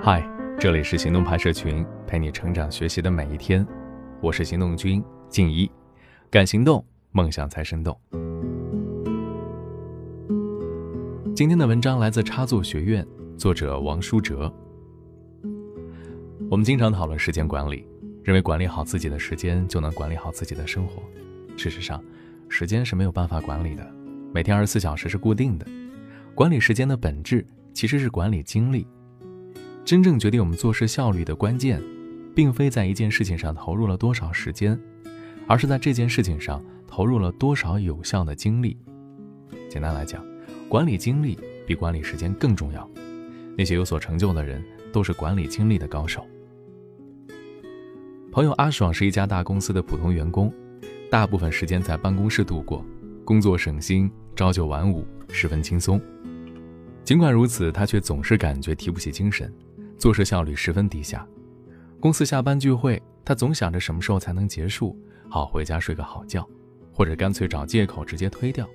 嗨，这里是行动派社群，陪你成长学习的每一天。我是行动君静一，敢行动，梦想才生动。今天的文章来自插座学院，作者王书哲。我们经常讨论时间管理，认为管理好自己的时间就能管理好自己的生活。事实上，时间是没有办法管理的，每天二十四小时是固定的。管理时间的本质其实是管理精力。真正决定我们做事效率的关键，并非在一件事情上投入了多少时间，而是在这件事情上投入了多少有效的精力。简单来讲，管理精力比管理时间更重要。那些有所成就的人，都是管理精力的高手。朋友阿爽是一家大公司的普通员工，大部分时间在办公室度过，工作省心，朝九晚五，十分轻松。尽管如此，他却总是感觉提不起精神。做事效率十分低下，公司下班聚会，他总想着什么时候才能结束，好回家睡个好觉，或者干脆找借口直接推掉。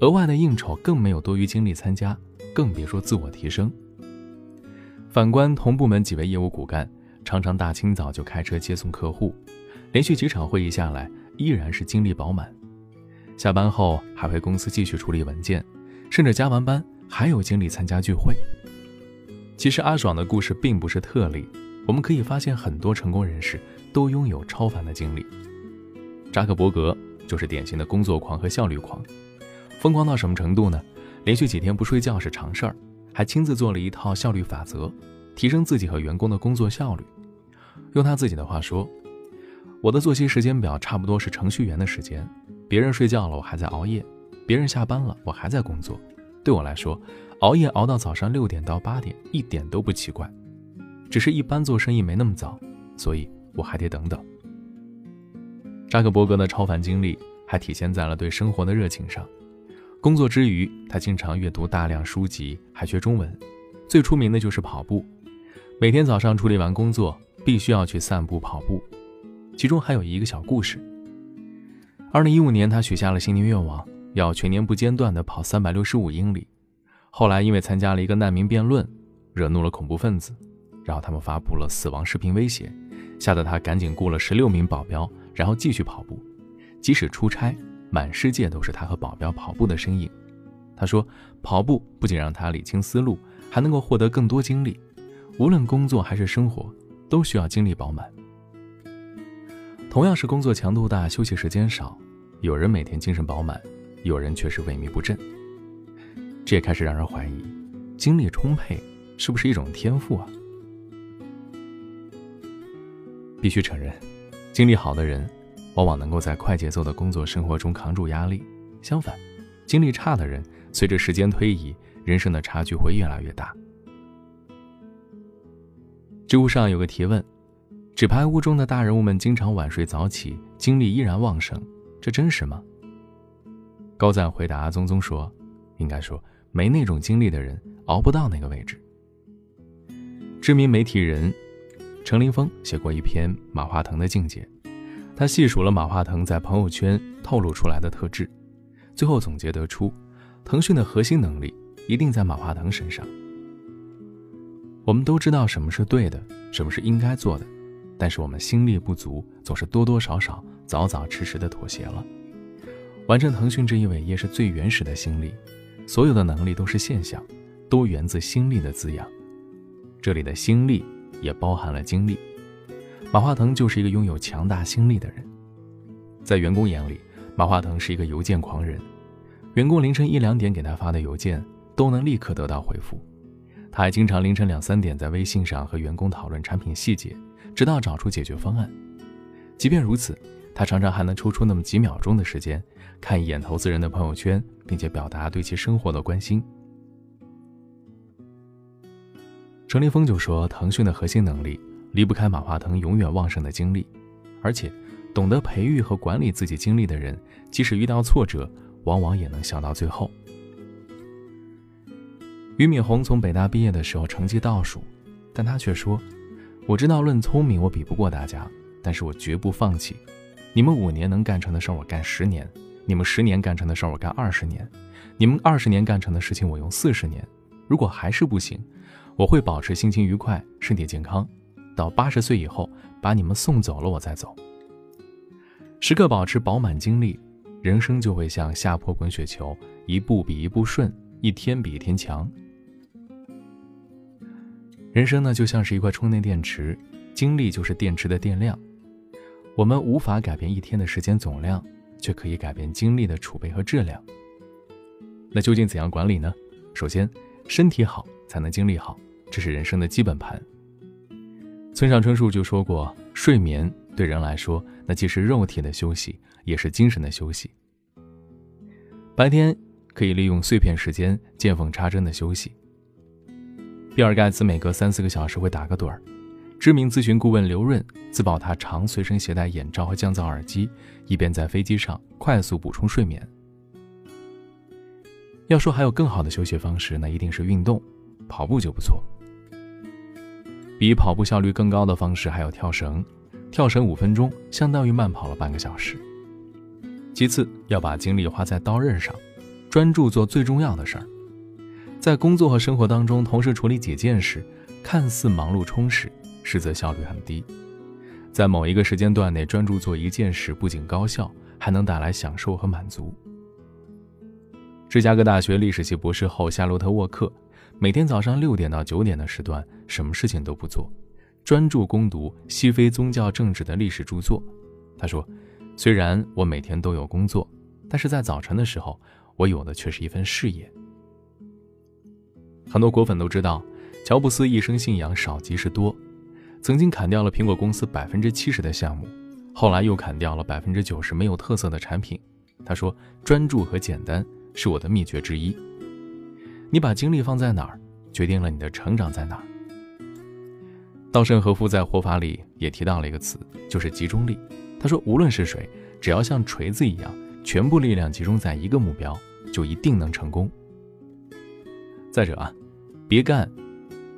额外的应酬更没有多余精力参加，更别说自我提升。反观同部门几位业务骨干，常常大清早就开车接送客户，连续几场会议下来，依然是精力饱满。下班后还回公司继续处理文件，甚至加完班还有精力参加聚会。其实阿爽的故事并不是特例，我们可以发现很多成功人士都拥有超凡的经历。扎克伯格就是典型的工作狂和效率狂，疯狂到什么程度呢？连续几天不睡觉是常事儿，还亲自做了一套效率法则，提升自己和员工的工作效率。用他自己的话说：“我的作息时间表差不多是程序员的时间，别人睡觉了我还在熬夜，别人下班了我还在工作。对我来说。”熬夜熬到早上六点到八点，一点都不奇怪，只是一般做生意没那么早，所以我还得等等。扎克伯格的超凡经历还体现在了对生活的热情上。工作之余，他经常阅读大量书籍，还学中文。最出名的就是跑步，每天早上处理完工作，必须要去散步跑步。其中还有一个小故事。二零一五年，他许下了新年愿望，要全年不间断地跑三百六十五英里。后来因为参加了一个难民辩论，惹怒了恐怖分子，然后他们发布了死亡视频威胁，吓得他赶紧雇了十六名保镖，然后继续跑步。即使出差，满世界都是他和保镖跑步的身影。他说，跑步不仅让他理清思路，还能够获得更多精力。无论工作还是生活，都需要精力饱满。同样是工作强度大，休息时间少，有人每天精神饱满，有人却是萎靡不振。这也开始让人怀疑，精力充沛是不是一种天赋啊？必须承认，精力好的人，往往能够在快节奏的工作生活中扛住压力；相反，精力差的人，随着时间推移，人生的差距会越来越大。知乎上有个提问：“纸牌屋中的大人物们经常晚睡早起，精力依然旺盛，这真实吗？”高赞回答宗宗说。应该说，没那种经历的人熬不到那个位置。知名媒体人程林峰写过一篇马化腾的境界，他细数了马化腾在朋友圈透露出来的特质，最后总结得出，腾讯的核心能力一定在马化腾身上。我们都知道什么是对的，什么是应该做的，但是我们心力不足，总是多多少少、早早迟迟的妥协了。完成腾讯这一伟业是最原始的心力。所有的能力都是现象，都源自心力的滋养。这里的心力也包含了精力。马化腾就是一个拥有强大心力的人。在员工眼里，马化腾是一个邮件狂人。员工凌晨一两点给他发的邮件，都能立刻得到回复。他还经常凌晨两三点在微信上和员工讨论产品细节，直到找出解决方案。即便如此，他常常还能抽出那么几秒钟的时间，看一眼投资人的朋友圈。并且表达对其生活的关心。程立峰就说：“腾讯的核心能力离不开马化腾永远旺盛的精力，而且懂得培育和管理自己精力的人，即使遇到挫折，往往也能笑到最后。”俞敏洪从北大毕业的时候成绩倒数，但他却说：“我知道论聪明我比不过大家，但是我绝不放弃。你们五年能干成的事儿，我干十年。”你们十年干成的事儿，我干二十年；你们二十年干成的事情，我用四十年。如果还是不行，我会保持心情愉快、身体健康，到八十岁以后把你们送走了，我再走。时刻保持饱满精力，人生就会像下坡滚雪球，一步比一步顺，一天比一天强。人生呢，就像是一块充电电池，精力就是电池的电量。我们无法改变一天的时间总量，却可以改变精力的储备和质量。那究竟怎样管理呢？首先，身体好才能精力好，这是人生的基本盘。村上春树就说过，睡眠。对人来说，那既是肉体的休息，也是精神的休息。白天可以利用碎片时间见缝插针的休息。比尔盖茨每隔三四个小时会打个盹儿。知名咨询顾问刘润自曝他常随身携带眼罩和降噪耳机，以便在飞机上快速补充睡眠。要说还有更好的休息方式，那一定是运动，跑步就不错。比跑步效率更高的方式还有跳绳。跳绳五分钟相当于慢跑了半个小时。其次，要把精力花在刀刃上，专注做最重要的事儿。在工作和生活当中同时处理几件事，看似忙碌充实，实则效率很低。在某一个时间段内专注做一件事，不仅高效，还能带来享受和满足。芝加哥大学历史系博士后夏洛特·沃克，每天早上六点到九点的时段，什么事情都不做。专注攻读西非宗教政治的历史著作，他说：“虽然我每天都有工作，但是在早晨的时候，我有的却是一份事业。”很多果粉都知道，乔布斯一生信仰少即是多，曾经砍掉了苹果公司百分之七十的项目，后来又砍掉了百分之九十没有特色的产品。他说：“专注和简单是我的秘诀之一。你把精力放在哪儿，决定了你的成长在哪儿。”稻盛和夫在《活法》里也提到了一个词，就是集中力。他说：“无论是谁，只要像锤子一样，全部力量集中在一个目标，就一定能成功。”再者啊，别干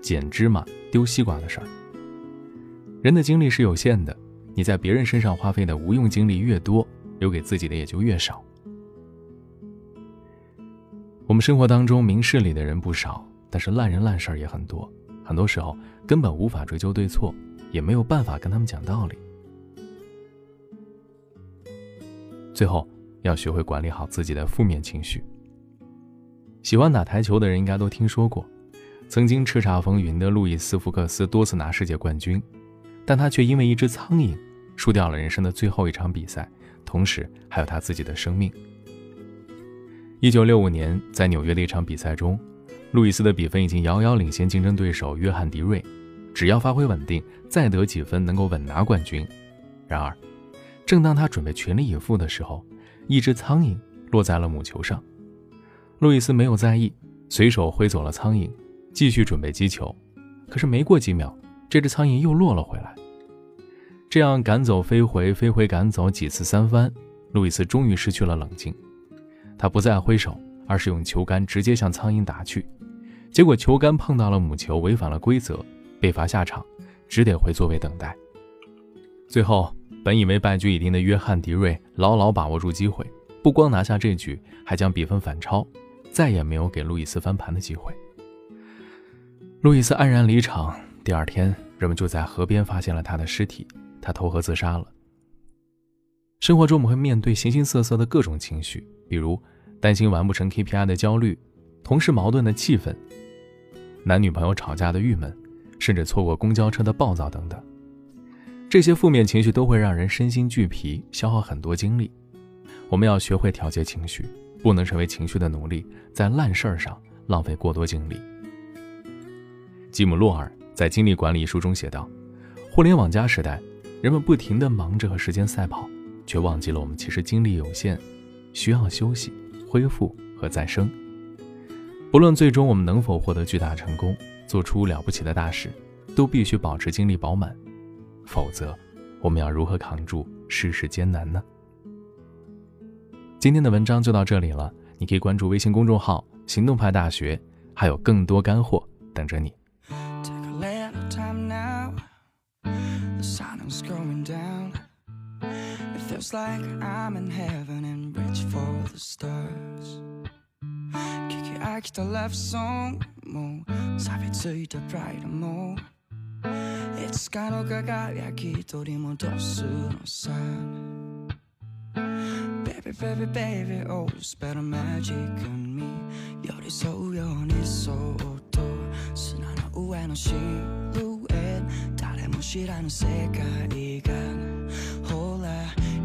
捡芝麻丢西瓜的事儿。人的精力是有限的，你在别人身上花费的无用精力越多，留给自己的也就越少。我们生活当中明事理的人不少，但是烂人烂事儿也很多。很多时候根本无法追究对错，也没有办法跟他们讲道理。最后要学会管理好自己的负面情绪。喜欢打台球的人应该都听说过，曾经叱咤风云的路易斯·福克斯多次拿世界冠军，但他却因为一只苍蝇输掉了人生的最后一场比赛，同时还有他自己的生命。一九六五年，在纽约的一场比赛中。路易斯的比分已经遥遥领先竞争对手约翰迪瑞，只要发挥稳定，再得几分能够稳拿冠军。然而，正当他准备全力以赴的时候，一只苍蝇落在了母球上。路易斯没有在意，随手挥走了苍蝇，继续准备击球。可是没过几秒，这只苍蝇又落了回来。这样赶走飞回，飞回赶走几次三番，路易斯终于失去了冷静。他不再挥手，而是用球杆直接向苍蝇打去。结果球杆碰到了母球，违反了规则，被罚下场，只得回座位等待。最后，本以为败局已定的约翰迪瑞牢牢把握住机会，不光拿下这局，还将比分反超，再也没有给路易斯翻盘的机会。路易斯安然离场。第二天，人们就在河边发现了他的尸体，他投河自杀了。生活中，我们会面对形形色色的各种情绪，比如担心完不成 KPI 的焦虑，同事矛盾的气愤。男女朋友吵架的郁闷，甚至错过公交车的暴躁等等，这些负面情绪都会让人身心俱疲，消耗很多精力。我们要学会调节情绪，不能成为情绪的奴隶，在烂事儿上浪费过多精力。吉姆·洛尔在《精力管理》一书中写道：“互联网加时代，人们不停地忙着和时间赛跑，却忘记了我们其实精力有限，需要休息、恢复和再生。”不论最终我们能否获得巨大成功，做出了不起的大事，都必须保持精力饱满，否则，我们要如何扛住世事艰难呢？今天的文章就到这里了，你可以关注微信公众号“行动派大学”，还有更多干货等着你。Feels like I'm in heaven and reach for the stars. 키키 아기다 love song. 뭐 사비 트이다 pride. Mo, It's 간혹 가가야 기도리 Baby baby baby oh spell the magic on me. 여기서 우연히 쏘도 순한 Dare mo 다른 무시라는 색깔이간 홀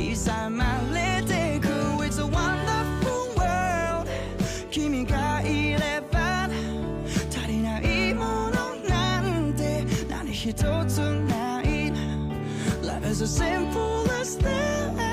刻まれてく It's a wonderful world 君がいれば足りないものなんて何一つない Love is as simple as that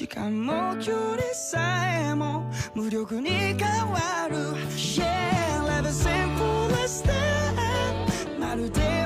時間も距離さえも無力に変わる Yeah, l e v e l simple as that まるで